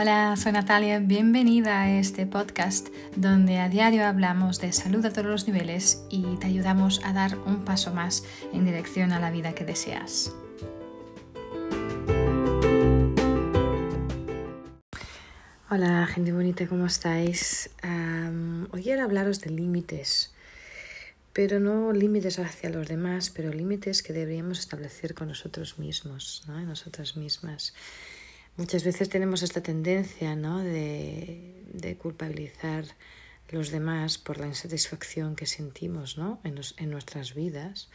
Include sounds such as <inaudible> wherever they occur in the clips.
Hola, soy Natalia, bienvenida a este podcast donde a diario hablamos de salud a todos los niveles y te ayudamos a dar un paso más en dirección a la vida que deseas. Hola, gente bonita, ¿cómo estáis? hoy quiero hablaros de límites, pero no límites hacia los demás, pero límites que deberíamos establecer con nosotros mismos, ¿no? nosotras mismas. Muchas veces tenemos esta tendencia ¿no? de, de culpabilizar los demás por la insatisfacción que sentimos ¿no? en, en nuestras vidas.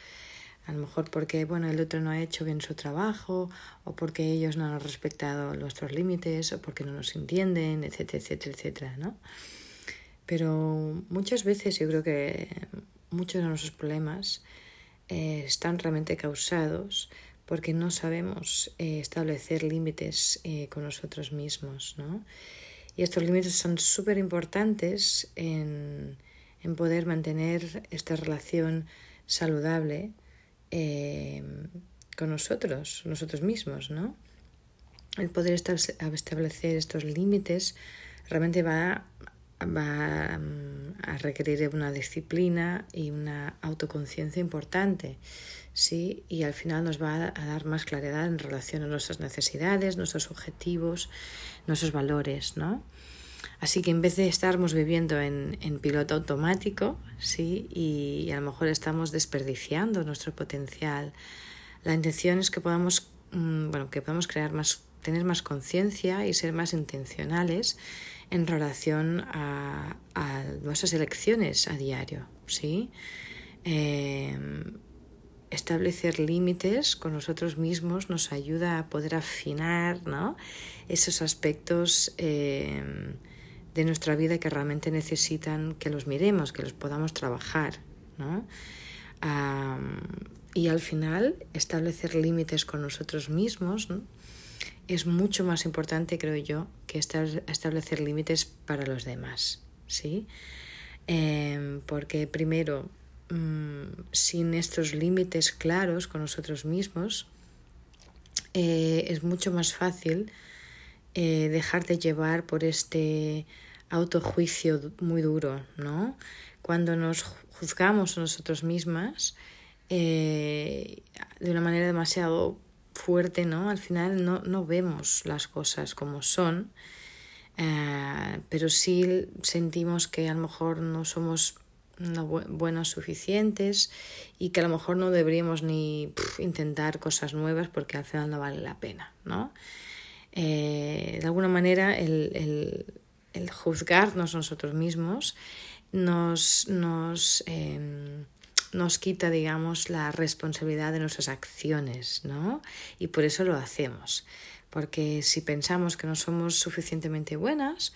A lo mejor porque bueno, el otro no ha hecho bien su trabajo, o porque ellos no han respetado nuestros límites, o porque no nos entienden, etcétera, etcétera, etcétera, ¿no? Pero muchas veces yo creo que muchos de nuestros problemas eh, están realmente causados porque no sabemos eh, establecer límites eh, con nosotros mismos, ¿no? Y estos límites son súper importantes en, en, poder mantener esta relación saludable eh, con nosotros, nosotros mismos, ¿no? El poder establecer estos límites realmente va, va mm, a requerir una disciplina y una autoconciencia importante. ¿Sí? Y al final nos va a dar más claridad en relación a nuestras necesidades, nuestros objetivos, nuestros valores, ¿no? Así que en vez de estarmos viviendo en, en piloto automático, ¿sí? Y, a lo mejor estamos desperdiciando nuestro potencial, la intención es que podamos, mm, bueno, que podamos crear más, tener más conciencia y ser más intencionales en relación a, a nuestras elecciones a diario, ¿sí? Eh, establecer límites con nosotros mismos nos ayuda a poder afinar ¿no? esos aspectos eh, de nuestra vida que realmente necesitan que los miremos, que los podamos trabajar. ¿no? y al final, establecer límites con nosotros mismos es mucho más importante, creo yo, que establecer límites para los demás. ¿sí? Eh, porque primero, Mm, sin estos límites claros con nosotros mismos, eh, es mucho más fácil eh, dejar de llevar por este autojuicio muy duro, ¿no? Cuando nos juzgamos a nosotros mismas eh, de una manera demasiado fuerte, ¿no? Al final no, no vemos las cosas como son, pero sí sentimos que a lo mejor no somos no buenos suficientes y que a lo mejor no deberíamos ni intentar cosas nuevas porque al final no vale la pena, ¿no? Eh, de alguna manera el, el, el, juzgarnos nosotros mismos nos, nos, em, nos quita, digamos, la responsabilidad de nuestras acciones, ¿no? Y por eso lo hacemos, porque si pensamos que no somos suficientemente buenas,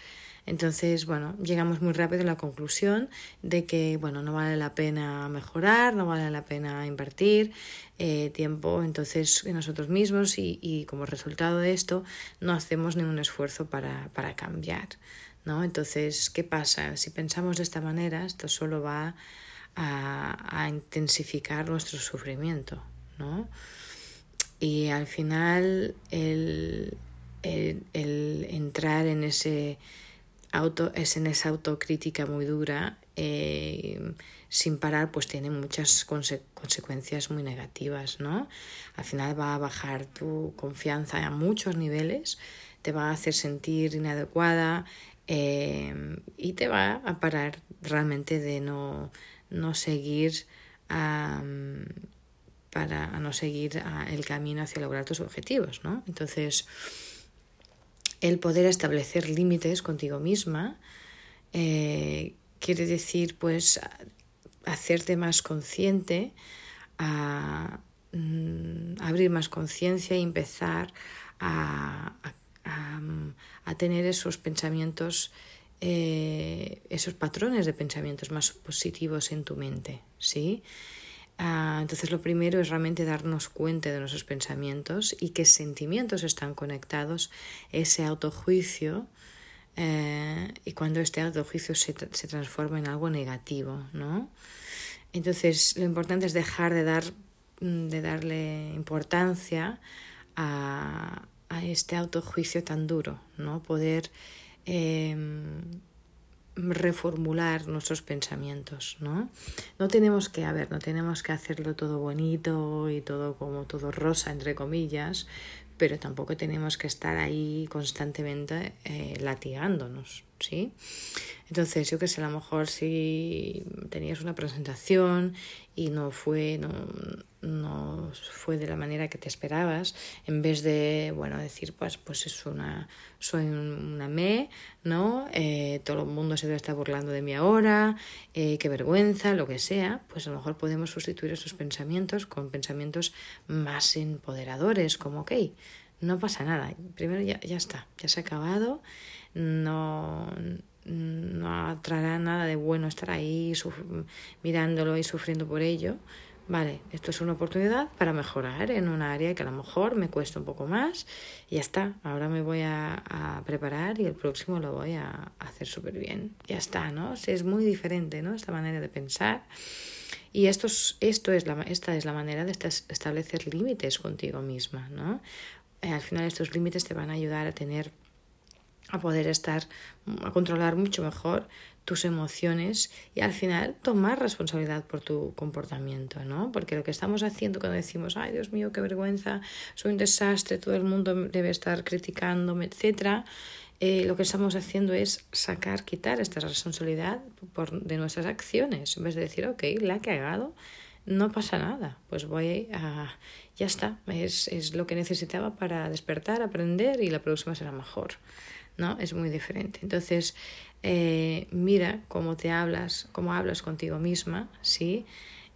entonces, bueno, llegamos muy rápido a la conclusión de que, bueno, no vale la pena mejorar, no vale la pena invertir eh, tiempo entonces en nosotros mismos y, y, como resultado de esto no hacemos ningún esfuerzo para, para cambiar, ¿no? Entonces, ¿qué pasa? Si pensamos de esta manera, esto solo va a, a intensificar nuestro sufrimiento, ¿no? Y al final el, el, el entrar en ese auto, es en esa autocrítica muy dura, eh, sin parar, pues tiene muchas consecuencias muy negativas, ¿no? Al final va a bajar tu confianza a muchos niveles, te va a hacer sentir inadecuada eh, y te va a parar realmente de no, no seguir para no seguir el camino hacia lograr tus objetivos, ¿no? Entonces, el poder establecer límites contigo misma eh, quiere decir pues hacerte más consciente, a, mm, abrir más conciencia y empezar a, a, tener esos pensamientos, eh, esos patrones de pensamientos más positivos en tu mente, ¿sí? Ah, entonces lo primero es realmente darnos cuenta de nuestros pensamientos y qué sentimientos están conectados, ese autojuicio eh, y cuando este autojuicio se, se transforma en algo negativo, ¿no? Entonces lo importante es dejar de, dar, mm, de darle importancia a, a este autojuicio tan duro, ¿no? Poder em, reformular nuestros pensamientos, ¿no? No tenemos que, a ver, no tenemos que hacerlo todo bonito y todo como todo rosa, entre comillas, pero tampoco tenemos que estar ahí constantemente eh, latigándonos, ¿sí? Entonces, yo que sé, a lo mejor si tenías una presentación y no fue, no, no fue de la manera que te esperabas, en vez de, bueno, decir, pues, pues es una, soy una me, ¿no? Eh, todo el mundo se debe estar burlando de mí ahora, eh, qué vergüenza, lo que sea, pues a lo mejor podemos sustituir esos pensamientos con pensamientos más empoderadores, como, ok, no pasa nada, primero ya, ya está, ya se ha acabado, no no traerá nada de bueno estar ahí mirándolo y sufriendo por ello. Vale, esto es una oportunidad para mejorar en un área que a lo mejor me cuesta un poco más y ya está. Ahora me voy a, a preparar y el próximo lo voy a, hacer súper bien. Ya está, ¿no? es muy diferente, ¿no? Esta manera de pensar. Y esto es, esto es la, esta es la manera de establecer límites contigo misma, ¿no? Eh, al final estos límites te van a ayudar a tener a poder estar, a controlar mucho mejor tus emociones y al final tomar responsabilidad por tu comportamiento, ¿no? Porque lo que estamos haciendo cuando decimos, ay Dios mío, qué vergüenza, soy un desastre, todo el mundo debe estar criticándome, etcétera, eh, lo que estamos haciendo es sacar, quitar esta responsabilidad por, de nuestras acciones, en vez de decir, ok, la he cagado, no pasa nada, pues voy a, ya está, es, es lo que necesitaba para despertar, aprender y la próxima será mejor. ¿No? Es muy diferente. Entonces, eh, mira cómo te hablas, cómo hablas contigo misma, ¿sí?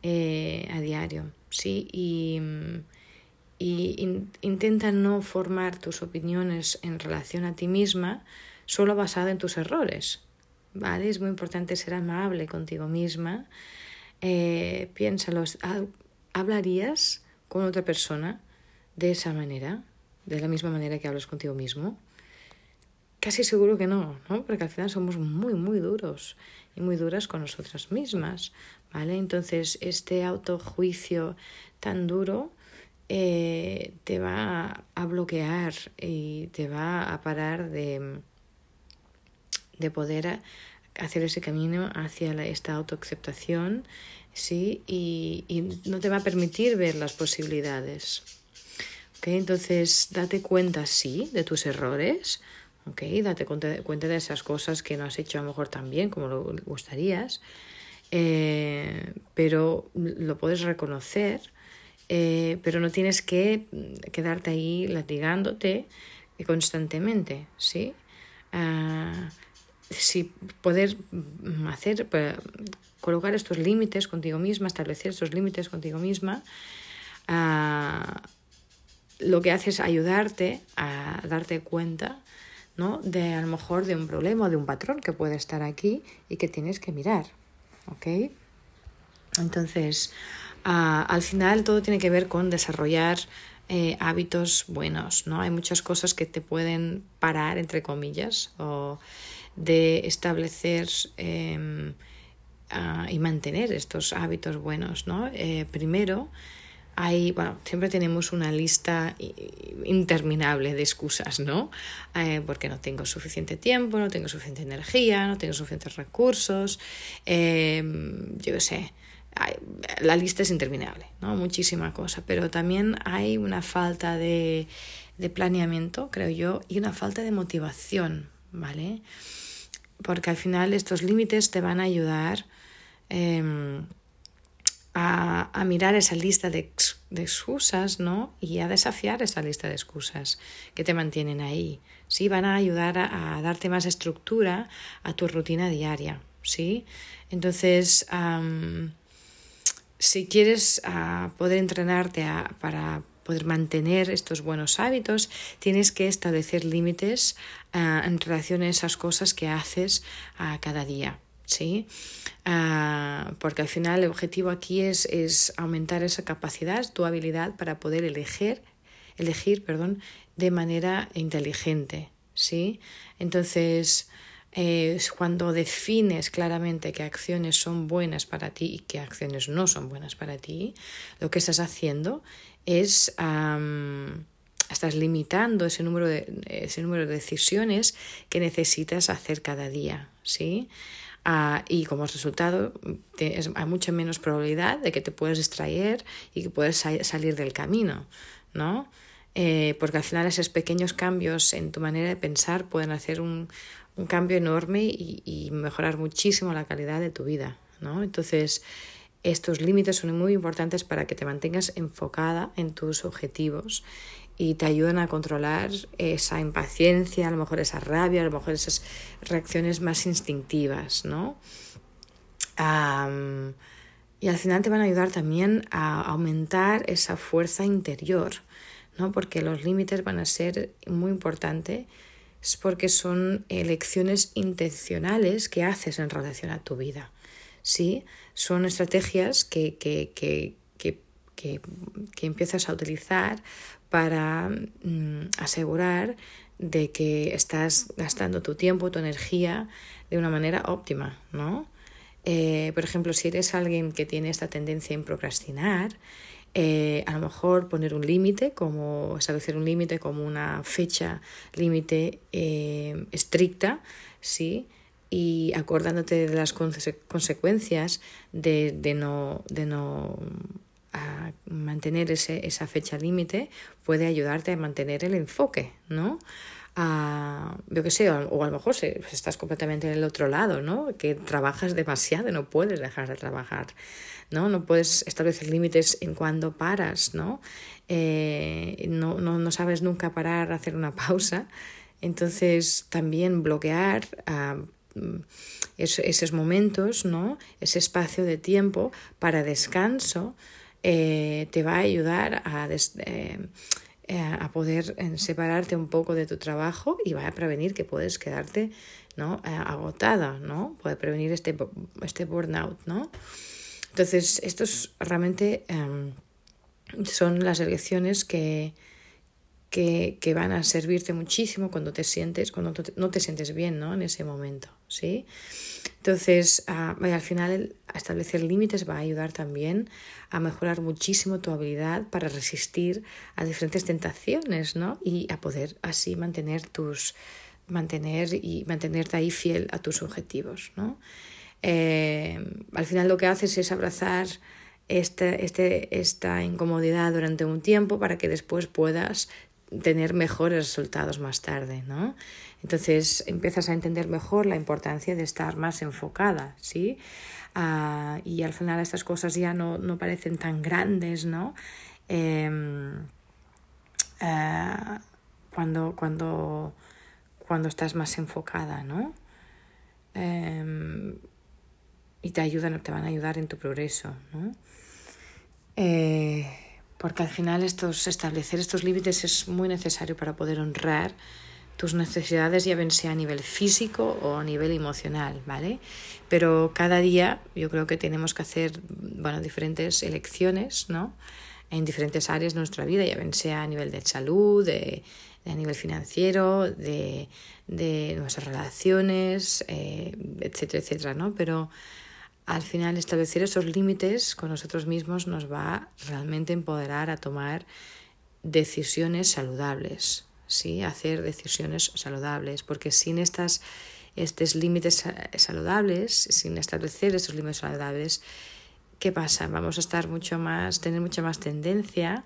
Eh, a diario, ¿sí? Y, y intenta no formar tus opiniones en relación a ti misma solo basada en tus errores, ¿vale? Es muy importante ser amable contigo misma. Eh, piénsalo, ¿hablarías con otra persona de esa manera? De la misma manera que hablas contigo mismo. Casi seguro que no, ¿no? Porque al final somos muy, muy duros y muy duras con nosotras mismas, ¿vale? Entonces, este autojuicio tan duro eh, te va a bloquear y te va a parar de, de poder hacer ese camino hacia esta autoaceptación, ¿sí? Y, y no te va a permitir ver las posibilidades. ¿ok? Entonces, date cuenta, sí, de tus errores, ¿ok? Date cuenta de esas cosas que no has hecho a lo mejor tan bien como lo gustarías, eh, pero lo puedes reconocer, eh, pero no tienes que quedarte ahí latigándote constantemente, ¿sí? Ah, si poder hacer, colocar estos límites contigo misma, establecer estos límites contigo misma, ah, lo que hace es ayudarte a darte cuenta ¿no? De a lo mejor de un problema de un patrón que puede estar aquí y que tienes que mirar, ¿ok? Entonces, ah, al final todo tiene que ver con desarrollar eh, hábitos buenos, ¿no? Hay muchas cosas que te pueden parar, entre comillas, o de establecer em, ah, y mantener estos hábitos buenos, ¿no? Eh, primero, hay, bueno, siempre tenemos una lista interminable de excusas, ¿no? Eh, porque no tengo suficiente tiempo, no tengo suficiente energía, no tengo suficientes recursos, em, yo sé, la lista es interminable, ¿no? Muchísima cosa, pero también hay una falta de, de planeamiento, creo yo, y una falta de motivación, ¿vale? Porque al final estos límites te van a ayudar. Eh, a, mirar esa lista de, excusas, ¿no? Y a desafiar esa lista de excusas que te mantienen ahí. Sí, van a ayudar a, darte más estructura a tu rutina diaria, ¿sí? Entonces, si quieres poder entrenarte a, para poder mantener estos buenos hábitos, tienes que establecer límites uh, en relación a esas cosas que haces uh, cada día. ¿Sí? Ah, porque al final el objetivo aquí es, es, aumentar esa capacidad, tu habilidad para poder elegir, elegir perdón, de manera inteligente, ¿sí? Entonces, eh, cuando defines claramente qué acciones son buenas para ti y qué acciones no son buenas para ti, lo que estás haciendo es estás limitando ese número de, ese número de decisiones que necesitas hacer cada día, ¿sí? Y como resultado hay mucha menos probabilidad de que te puedas distraer y que puedas salir del camino, ¿no? Eh, porque al final esos pequeños cambios en tu manera de pensar pueden hacer un, un cambio enorme y, y, mejorar muchísimo la calidad de tu vida, ¿no? Entonces, estos límites son muy importantes para que te mantengas enfocada en tus objetivos y te ayudan a controlar esa impaciencia, a lo mejor esa rabia, a lo mejor esas reacciones más instintivas, ¿no? y al final te van a ayudar también a aumentar esa fuerza interior, ¿no? Porque los límites van a ser muy importantes porque son elecciones intencionales que haces en relación a tu vida, ¿sí? Son estrategias que, que, que, que empiezas a utilizar para mm, asegurar de que estás gastando tu tiempo, tu energía de una manera óptima, ¿no? Eh, por ejemplo, si eres alguien que tiene esta tendencia en procrastinar, eh, a lo mejor poner un límite, como establecer un límite como una fecha límite eh, estricta, ¿sí? Y acordándote de las consecuencias de, no, de no a mantener ese, esa fecha límite puede ayudarte a mantener el enfoque, ¿no? A, yo que sé, o a lo mejor si estás completamente en el otro lado, ¿no? Que trabajas demasiado no puedes dejar de trabajar, ¿no? No puedes establecer límites en cuando paras, ¿no? Eh, no, no, no, sabes nunca parar, hacer una <laughs> pausa. Entonces, también bloquear esos momentos, ¿no? Ese espacio de tiempo para descanso eh, te va a ayudar a, eh, eh, a poder separarte un poco de tu trabajo y va a prevenir que puedes quedarte ¿no? agotada, ¿no? Puede prevenir este, este burnout, ¿no? Entonces, estos realmente em, son las elecciones que, que, que, van a servirte muchísimo cuando te sientes, cuando no te sientes bien, ¿no? En ese momento, ¿sí? Entonces, ah, al final establecer límites va a ayudar también a mejorar muchísimo tu habilidad para resistir a diferentes tentaciones, ¿no? Y a poder así mantener tus mantener y mantenerte ahí fiel a tus objetivos, ¿no? Eh, al final lo que haces es abrazar este, este, esta incomodidad durante un tiempo para que después puedas tener mejores resultados más tarde, ¿no? Entonces empiezas a entender mejor la importancia de estar más enfocada, ¿sí? Ah, y al final estas cosas ya no, no parecen tan grandes, ¿no? Em, ah, cuando, cuando, cuando estás más enfocada, ¿no? Em, y te ayudan, te van a ayudar en tu progreso, ¿no? Eh, porque al final estos, establecer estos límites es muy necesario para poder honrar tus necesidades, ya ven sea a nivel físico o a nivel emocional, ¿vale? Pero cada día yo creo que tenemos que hacer, bueno, diferentes elecciones, ¿no? En diferentes áreas de nuestra vida, ya ven sea a nivel de salud, de, a nivel financiero, de, de nuestras relaciones, eh, etcétera, etcétera, ¿no? Pero al final establecer esos límites con nosotros mismos nos va realmente empoderar a tomar decisiones saludables, ¿sí? hacer decisiones saludables, porque sin estas, estos límites saludables, sin establecer estos límites saludables, ¿qué pasa? Vamos a estar mucho más, tener mucha más tendencia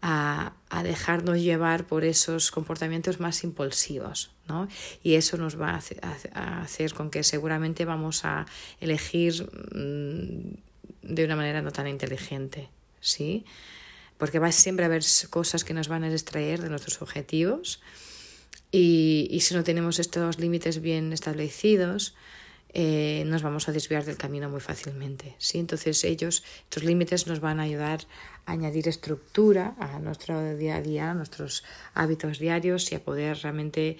a, a, dejarnos llevar por esos comportamientos más impulsivos, ¿no? Y eso nos va a, hacer con que seguramente vamos a elegir mm, de una manera no tan inteligente, ¿sí? Porque va siempre a haber cosas que nos van a distraer de nuestros objetivos y, y si no tenemos estos límites bien establecidos, eh, nos vamos a desviar del camino muy fácilmente. ¿sí? Entonces ellos, estos límites nos van a ayudar a añadir estructura a nuestro día a día, a nuestros hábitos diarios y a poder realmente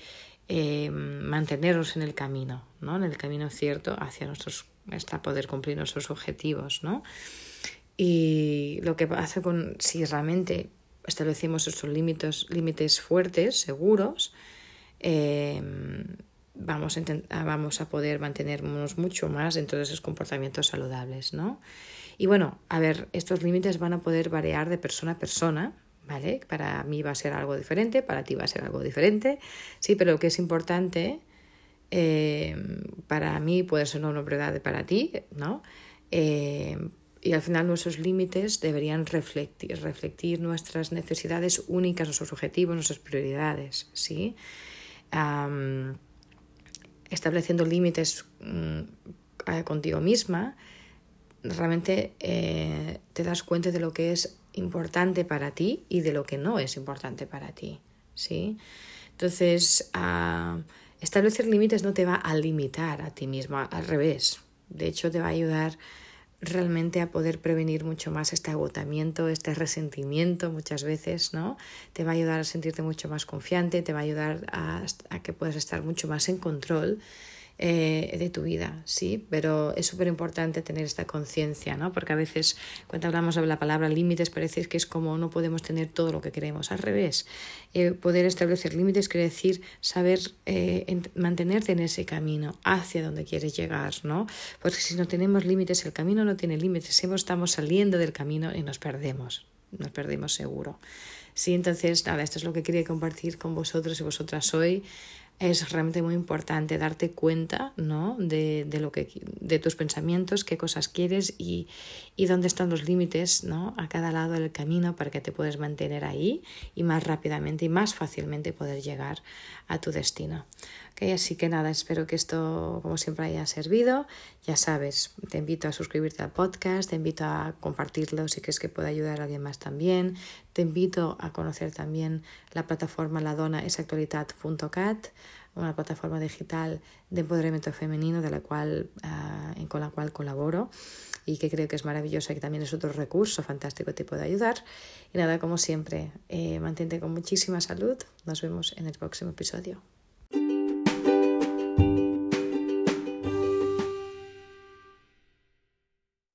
eh, mantenernos en el camino, ¿no? en el camino cierto hacia nuestros, hasta poder cumplir nuestros objetivos. ¿no? Y lo que hace con, si realmente establecemos estos límites, límites fuertes, seguros, eh, vamos a, ah, vamos a poder mantenernos mucho más dentro de esos comportamientos saludables, ¿no? Y bueno, a ver, estos límites van a poder variar de persona a persona, ¿vale? Para mí va a ser algo diferente, para ti va a ser algo diferente, sí, pero lo que es importante eh, para mí puede ser una novedad para ti, ¿no? Eh, y al final nuestros límites deberían reflectir, reflectir nuestras necesidades únicas, nuestros objetivos, nuestras prioridades, ¿sí? estableciendo límites mm, contigo misma, realmente eh, te das cuenta de lo que es importante para ti y de lo que no es importante para ti, ¿sí? Entonces, establecer límites no te va a limitar a ti misma, al revés. De hecho, te va a ayudar realmente a poder prevenir mucho más este agotamiento, este resentimiento muchas veces, ¿no? Te va a ayudar a sentirte mucho más confiante, te va a ayudar a, a que puedas estar mucho más en control eh, de tu vida, sí, pero es súper importante tener esta conciencia, ¿no? Porque a veces cuando hablamos de la palabra límites parece que es como no podemos tener todo lo que queremos, al revés. Eh, poder establecer límites quiere decir saber eh, mantenerte en ese camino hacia donde quieres llegar, ¿no? Porque si no tenemos límites, el camino no tiene límites, siempre estamos saliendo del camino y nos perdemos, nos perdemos seguro. Sí, entonces, nada, esto es lo que quería compartir con vosotros y vosotras hoy es realmente muy importante darte cuenta ¿no? de, de, lo que, de tus pensamientos, qué cosas quieres y, y dónde están los límites ¿no? a cada lado del camino para que te puedas mantener ahí y más rápidamente y más fácilmente poder llegar a tu destino. Okay, así que nada, espero que esto como siempre haya servido. Ya sabes, te invito a suscribirte al podcast, te invito a compartirlo si crees que puede ayudar a alguien más también. Te invito a conocer también la plataforma ladonasactualidad.cat una plataforma digital de empoderamiento femenino de la cual, ah, con la cual colaboro y que creo que es maravillosa y que también es otro recurso fantástico que te puede ayudar. Y nada, como siempre, eh, mantente con muchísima salud. Nos vemos en el próximo episodio.